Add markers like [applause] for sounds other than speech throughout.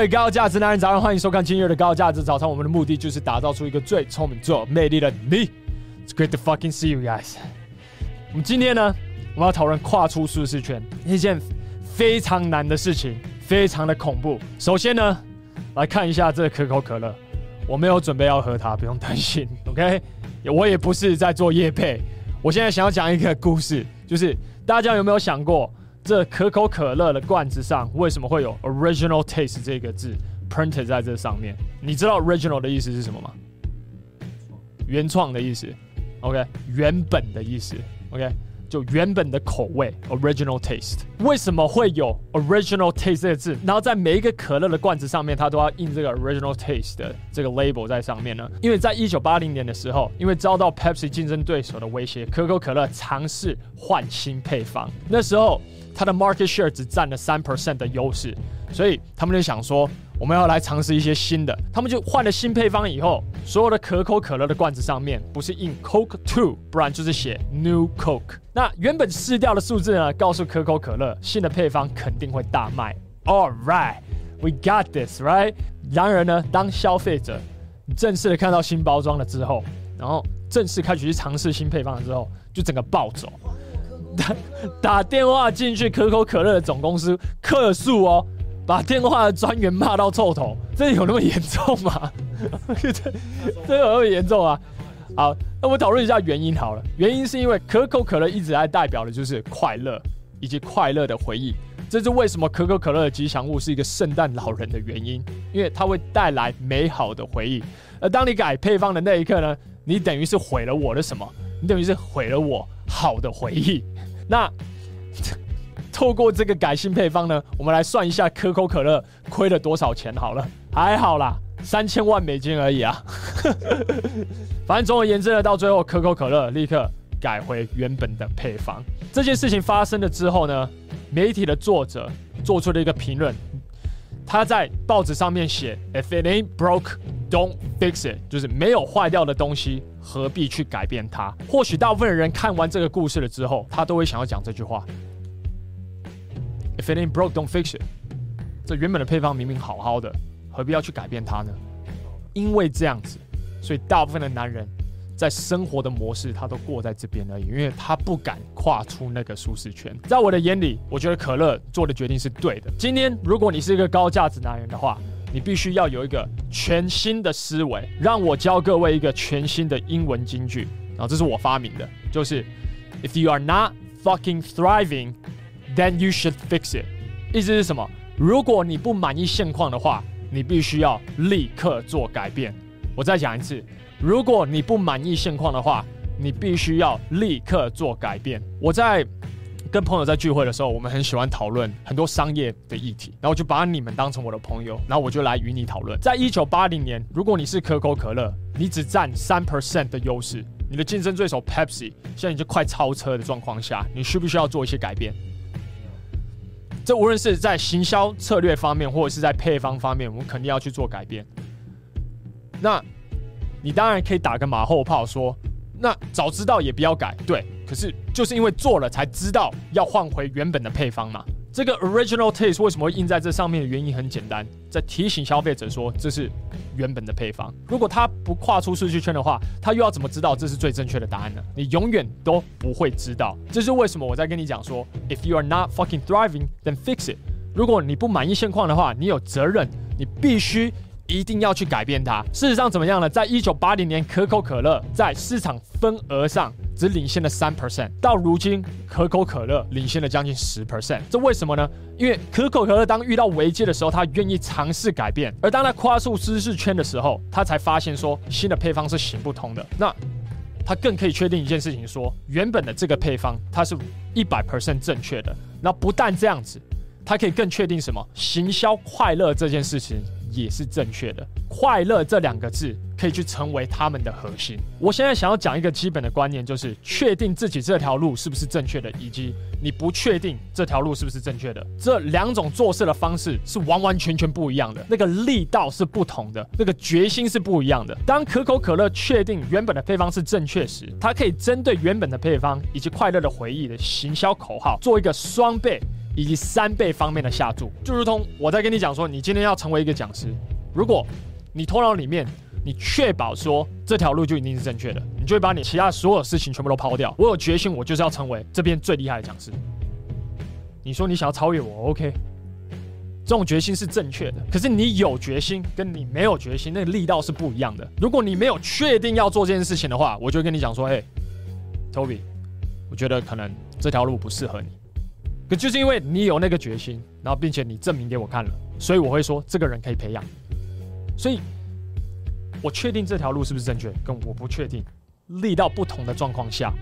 位高价值男人，早上欢迎收看今日的高价值早餐。我们的目的就是打造出一个最聪明、最有魅力的你。It's great to fucking see you guys。我们今天呢，我们要讨论跨出舒适圈，一件非常难的事情，非常的恐怖。首先呢，来看一下这个可口可乐，我没有准备要喝它，不用担心。OK，我也不是在做夜配。我现在想要讲一个故事，就是大家有没有想过？这可口可乐的罐子上为什么会有 original taste 这个字 printed 在这上面？你知道 original 的意思是什么吗？原创的意思，OK，原本的意思，OK，就原本的口味 original taste。为什么会有 original taste 这个字？然后在每一个可乐的罐子上面，它都要印这个 original taste 的这个 label 在上面呢？因为在一九八零年的时候，因为遭到 Pepsi 竞争对手的威胁，可口可乐尝试换新配方，那时候。它的 market share 只占了三 percent 的优势，所以他们就想说，我们要来尝试一些新的。他们就换了新配方以后，所有的可口可乐的罐子上面不是印 Coke Two，不然就是写 New Coke。那原本市调的数字呢，告诉可口可乐新的配方肯定会大卖。All right, we got this, right？然而呢，当消费者正式的看到新包装了之后，然后正式开始去尝试新配方了之后，就整个暴走。打 [laughs] 打电话进去可口可乐的总公司客诉哦，把电话的专员骂到臭头，这有那么严重吗？[laughs] 这这有那么严重啊？好，那我讨论一下原因好了。原因是因为可口可乐一直在代表的就是快乐以及快乐的回忆，这是为什么可口可乐的吉祥物是一个圣诞老人的原因，因为它会带来美好的回忆。而当你改配方的那一刻呢，你等于是毁了我的什么？你等于是毁了我好的回忆。[laughs] 那透过这个改新配方呢，我们来算一下可口可乐亏了多少钱好了，还好啦，三千万美金而已啊。[laughs] 反正总而言之呢，到最后可口可乐立刻改回原本的配方。这件事情发生了之后呢，媒体的作者做出了一个评论，他在报纸上面写：“If it ain't broke, don't fix it。”就是没有坏掉的东西。何必去改变它？或许大部分人看完这个故事了之后，他都会想要讲这句话：If it ain't broke, don't fix it。这原本的配方明明好好的，何必要去改变它呢？因为这样子，所以大部分的男人在生活的模式，他都过在这边而已，因为他不敢跨出那个舒适圈。在我的眼里，我觉得可乐做的决定是对的。今天，如果你是一个高价值男人的话，你必须要有一个全新的思维。让我教各位一个全新的英文金句，然后这是我发明的，就是 If you are not fucking thriving, then you should fix it。意思是什么？如果你不满意现况的话，你必须要立刻做改变。我再讲一次，如果你不满意现况的话，你必须要立刻做改变。我在。跟朋友在聚会的时候，我们很喜欢讨论很多商业的议题，然后就把你们当成我的朋友，然后我就来与你讨论。在一九八零年，如果你是可口可乐，你只占三 percent 的优势，你的竞争对手 Pepsi 现在已经快超车的状况下，你需不需要做一些改变？这无论是在行销策略方面，或者是在配方方面，我们肯定要去做改变。那，你当然可以打个马后炮说，那早知道也不要改，对。可是就是因为做了才知道要换回原本的配方嘛。这个 original taste 为什么会印在这上面的原因很简单，在提醒消费者说这是原本的配方。如果他不跨出舒适圈的话，他又要怎么知道这是最正确的答案呢？你永远都不会知道。这是为什么我在跟你讲说，if you are not fucking thriving, then fix it。如果你不满意现况的话，你有责任，你必须一定要去改变它。事实上怎么样呢？在一九八零年，可口可乐在市场份额上。只领先了三 percent，到如今可口可乐领先了将近十 percent，这为什么呢？因为可口可乐当遇到危机的时候，他愿意尝试改变；而当他跨出舒适圈的时候，他才发现说新的配方是行不通的。那他更可以确定一件事情说，说原本的这个配方它是一百 percent 正确的。那不但这样子，他可以更确定什么？行销快乐这件事情。也是正确的，快乐这两个字可以去成为他们的核心。我现在想要讲一个基本的观念，就是确定自己这条路是不是正确的，以及你不确定这条路是不是正确的，这两种做事的方式是完完全全不一样的，那个力道是不同的，那个决心是不一样的。当可口可乐确定原本的配方是正确时，它可以针对原本的配方以及快乐的回忆的行销口号做一个双倍。以及三倍方面的下注。就如同我在跟你讲说，你今天要成为一个讲师，如果你头脑里面你确保说这条路就一定是正确的，你就会把你其他所有事情全部都抛掉。我有决心，我就是要成为这边最厉害的讲师。你说你想要超越我，OK？这种决心是正确的，可是你有决心跟你没有决心，那个力道是不一样的。如果你没有确定要做这件事情的话，我就跟你讲说，哎，Toby，我觉得可能这条路不适合你。可就是因为你有那个决心，然后并且你证明给我看了，所以我会说这个人可以培养。所以，我确定这条路是不是正确，跟我不确定，力道不同的状况下，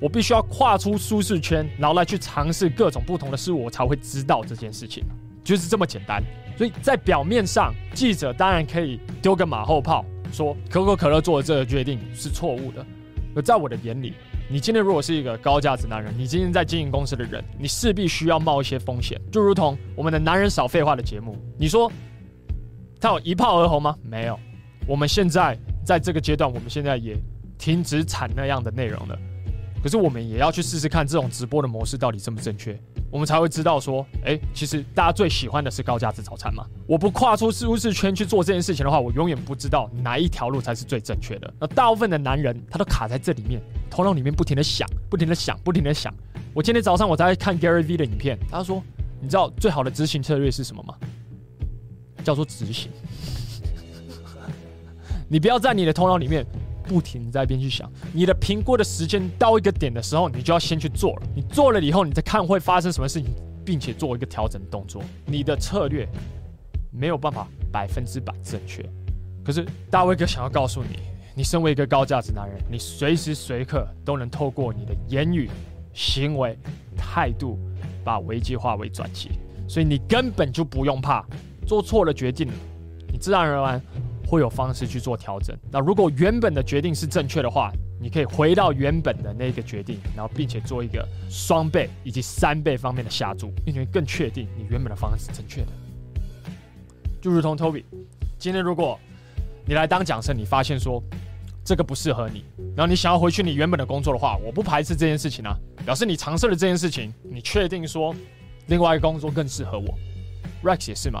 我必须要跨出舒适圈，然后来去尝试各种不同的事物，我才会知道这件事情。就是这么简单，所以在表面上，记者当然可以丢个马后炮，说可口可乐做的这个决定是错误的。而在我的眼里，你今天如果是一个高价值男人，你今天在经营公司的人，你势必需要冒一些风险。就如同我们的男人少废话的节目，你说他有一炮而红吗？没有。我们现在在这个阶段，我们现在也停止产那样的内容了。可是我们也要去试试看这种直播的模式到底正不正确。我们才会知道说，哎，其实大家最喜欢的是高价值早餐嘛。我不跨出舒适圈去做这件事情的话，我永远不知道哪一条路才是最正确的。那大部分的男人他都卡在这里面，头脑里面不停的想，不停的想，不停的想。我今天早上我在看 Gary V 的影片，他说，你知道最好的执行策略是什么吗？叫做执行。你不要在你的头脑里面。不停在一边去想，你的评估的时间到一个点的时候，你就要先去做了。你做了以后，你再看会发生什么事情，并且做一个调整动作。你的策略没有办法百分之百正确。可是大卫哥想要告诉你，你身为一个高价值男人，你随时随刻都能透过你的言语、行为、态度，把危机化为转机。所以你根本就不用怕做错了决定，你自然而然。会有方式去做调整。那如果原本的决定是正确的话，你可以回到原本的那个决定，然后并且做一个双倍以及三倍方面的下注，并且更确定你原本的方案是正确的。就如同 Toby，今天如果你来当讲师，你发现说这个不适合你，然后你想要回去你原本的工作的话，我不排斥这件事情啊，表示你尝试了这件事情，你确定说另外一个工作更适合我。Rex 也是嘛。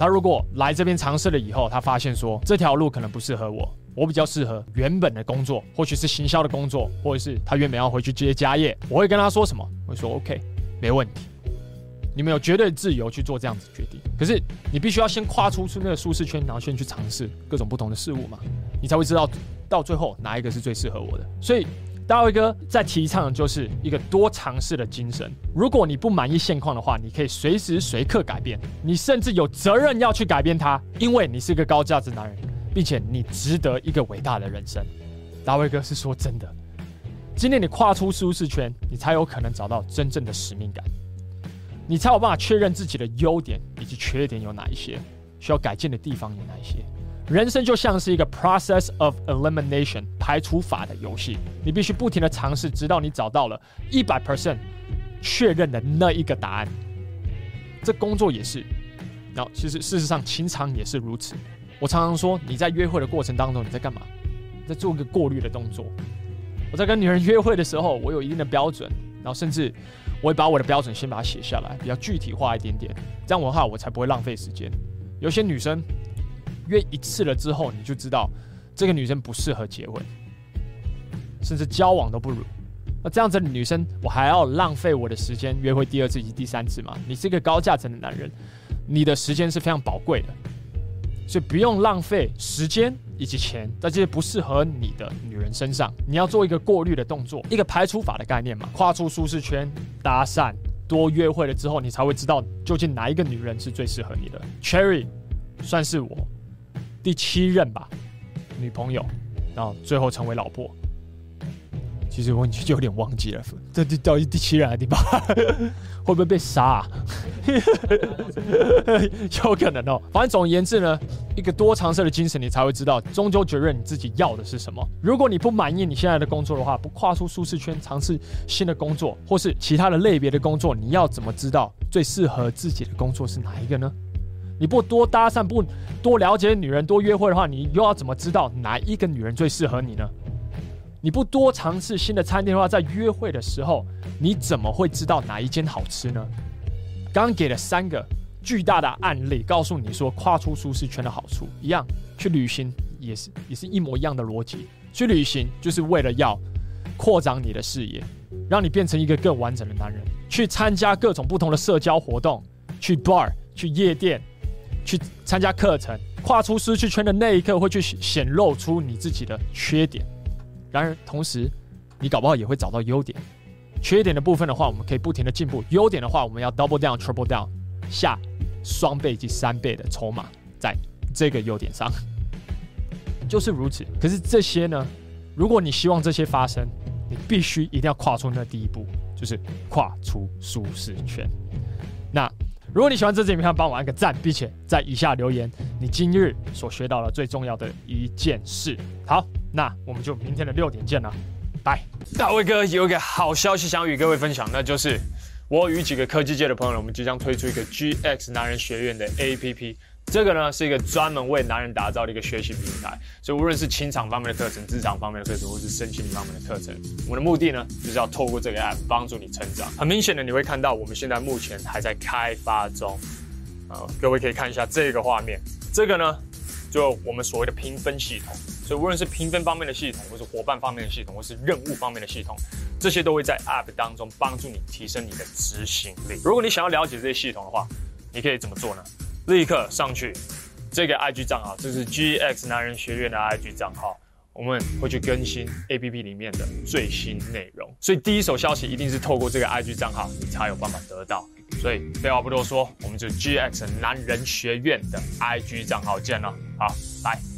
他如果来这边尝试了以后，他发现说这条路可能不适合我，我比较适合原本的工作，或许是行销的工作，或者是他原本要回去接家业，我会跟他说什么？我会说 OK，没问题，你们有绝对自由去做这样子决定。可是你必须要先跨出出那个舒适圈，然后先去尝试各种不同的事物嘛，你才会知道到最后哪一个是最适合我的。所以。大卫哥在提倡的就是一个多尝试的精神。如果你不满意现况的话，你可以随时随刻改变，你甚至有责任要去改变它，因为你是个高价值男人，并且你值得一个伟大的人生。大卫哥是说真的，今天你跨出舒适圈，你才有可能找到真正的使命感，你才有办法确认自己的优点以及缺点有哪一些，需要改进的地方有哪一些。人生就像是一个 process of elimination 排除法的游戏，你必须不停的尝试，直到你找到了一百 percent 确认的那一个答案。这工作也是，然后其实事实上情场也是如此。我常常说，你在约会的过程当中，你在干嘛？在做一个过滤的动作。我在跟女人约会的时候，我有一定的标准，然后甚至我会把我的标准先把它写下来，比较具体化一点点，这样的话我才不会浪费时间。有些女生。约一次了之后，你就知道这个女生不适合结婚，甚至交往都不如。那这样子的女生，我还要浪费我的时间约会第二次以及第三次吗？你是一个高价值的男人，你的时间是非常宝贵的，所以不用浪费时间以及钱在这些不适合你的女人身上。你要做一个过滤的动作，一个排除法的概念嘛，跨出舒适圈，搭讪，多约会了之后，你才会知道究竟哪一个女人是最适合你的。Cherry，算是我。第七任吧，女朋友，然后最后成为老婆。其实我已经有点忘记了，这这到底第七任还是第八？[laughs] 会不会被杀啊？[laughs] 有可能哦。反正总而言之呢，一个多尝试的精神，你才会知道，终究确认你自己要的是什么。如果你不满意你现在的工作的话，不跨出舒适圈，尝试新的工作，或是其他的类别的工作，你要怎么知道最适合自己的工作是哪一个呢？你不多搭讪，不多了解女人，多约会的话，你又要怎么知道哪一个女人最适合你呢？你不多尝试新的餐厅的话，在约会的时候，你怎么会知道哪一间好吃呢？刚给了三个巨大的案例，告诉你说跨出舒适圈的好处，一样去旅行也是也是一模一样的逻辑。去旅行就是为了要扩展你的视野，让你变成一个更完整的男人。去参加各种不同的社交活动，去 bar、去夜店、去参加课程，跨出舒适圈的那一刻会去显露出你自己的缺点。然而，同时你搞不好也会找到优点。缺点的部分的话，我们可以不停的进步；优点的话，我们要 double down、triple down，下双倍及三倍的筹码在这个优点上。就是如此。可是这些呢？如果你希望这些发生，你必须一定要跨出那第一步，就是跨出舒适圈。那如果你喜欢这支影片，帮我按个赞，并且在以下留言你今日所学到的最重要的一件事。好，那我们就明天的六点见了，拜。大卫哥有一个好消息想与各位分享，那就是我与几个科技界的朋友，我们即将推出一个 GX 男人学院的 APP。这个呢是一个专门为男人打造的一个学习平台，所以无论是情场方面的课程、职场方面的课程，或是身心方面的课程，我们的目的呢就是要透过这个 app 帮助你成长。很明显的，你会看到我们现在目前还在开发中，啊，各位可以看一下这个画面，这个呢就我们所谓的评分系统，所以无论是评分方面的系统，或是伙伴方面的系统，或是任务方面的系统，这些都会在 app 当中帮助你提升你的执行力。如果你想要了解这些系统的话，你可以怎么做呢？立刻上去这个 IG 账号，这是 GX 男人学院的 IG 账号，我们会去更新 APP 里面的最新内容，所以第一手消息一定是透过这个 IG 账号，你才有办法得到。所以废话不多说，我们就 GX 男人学院的 IG 账号见了，好，拜。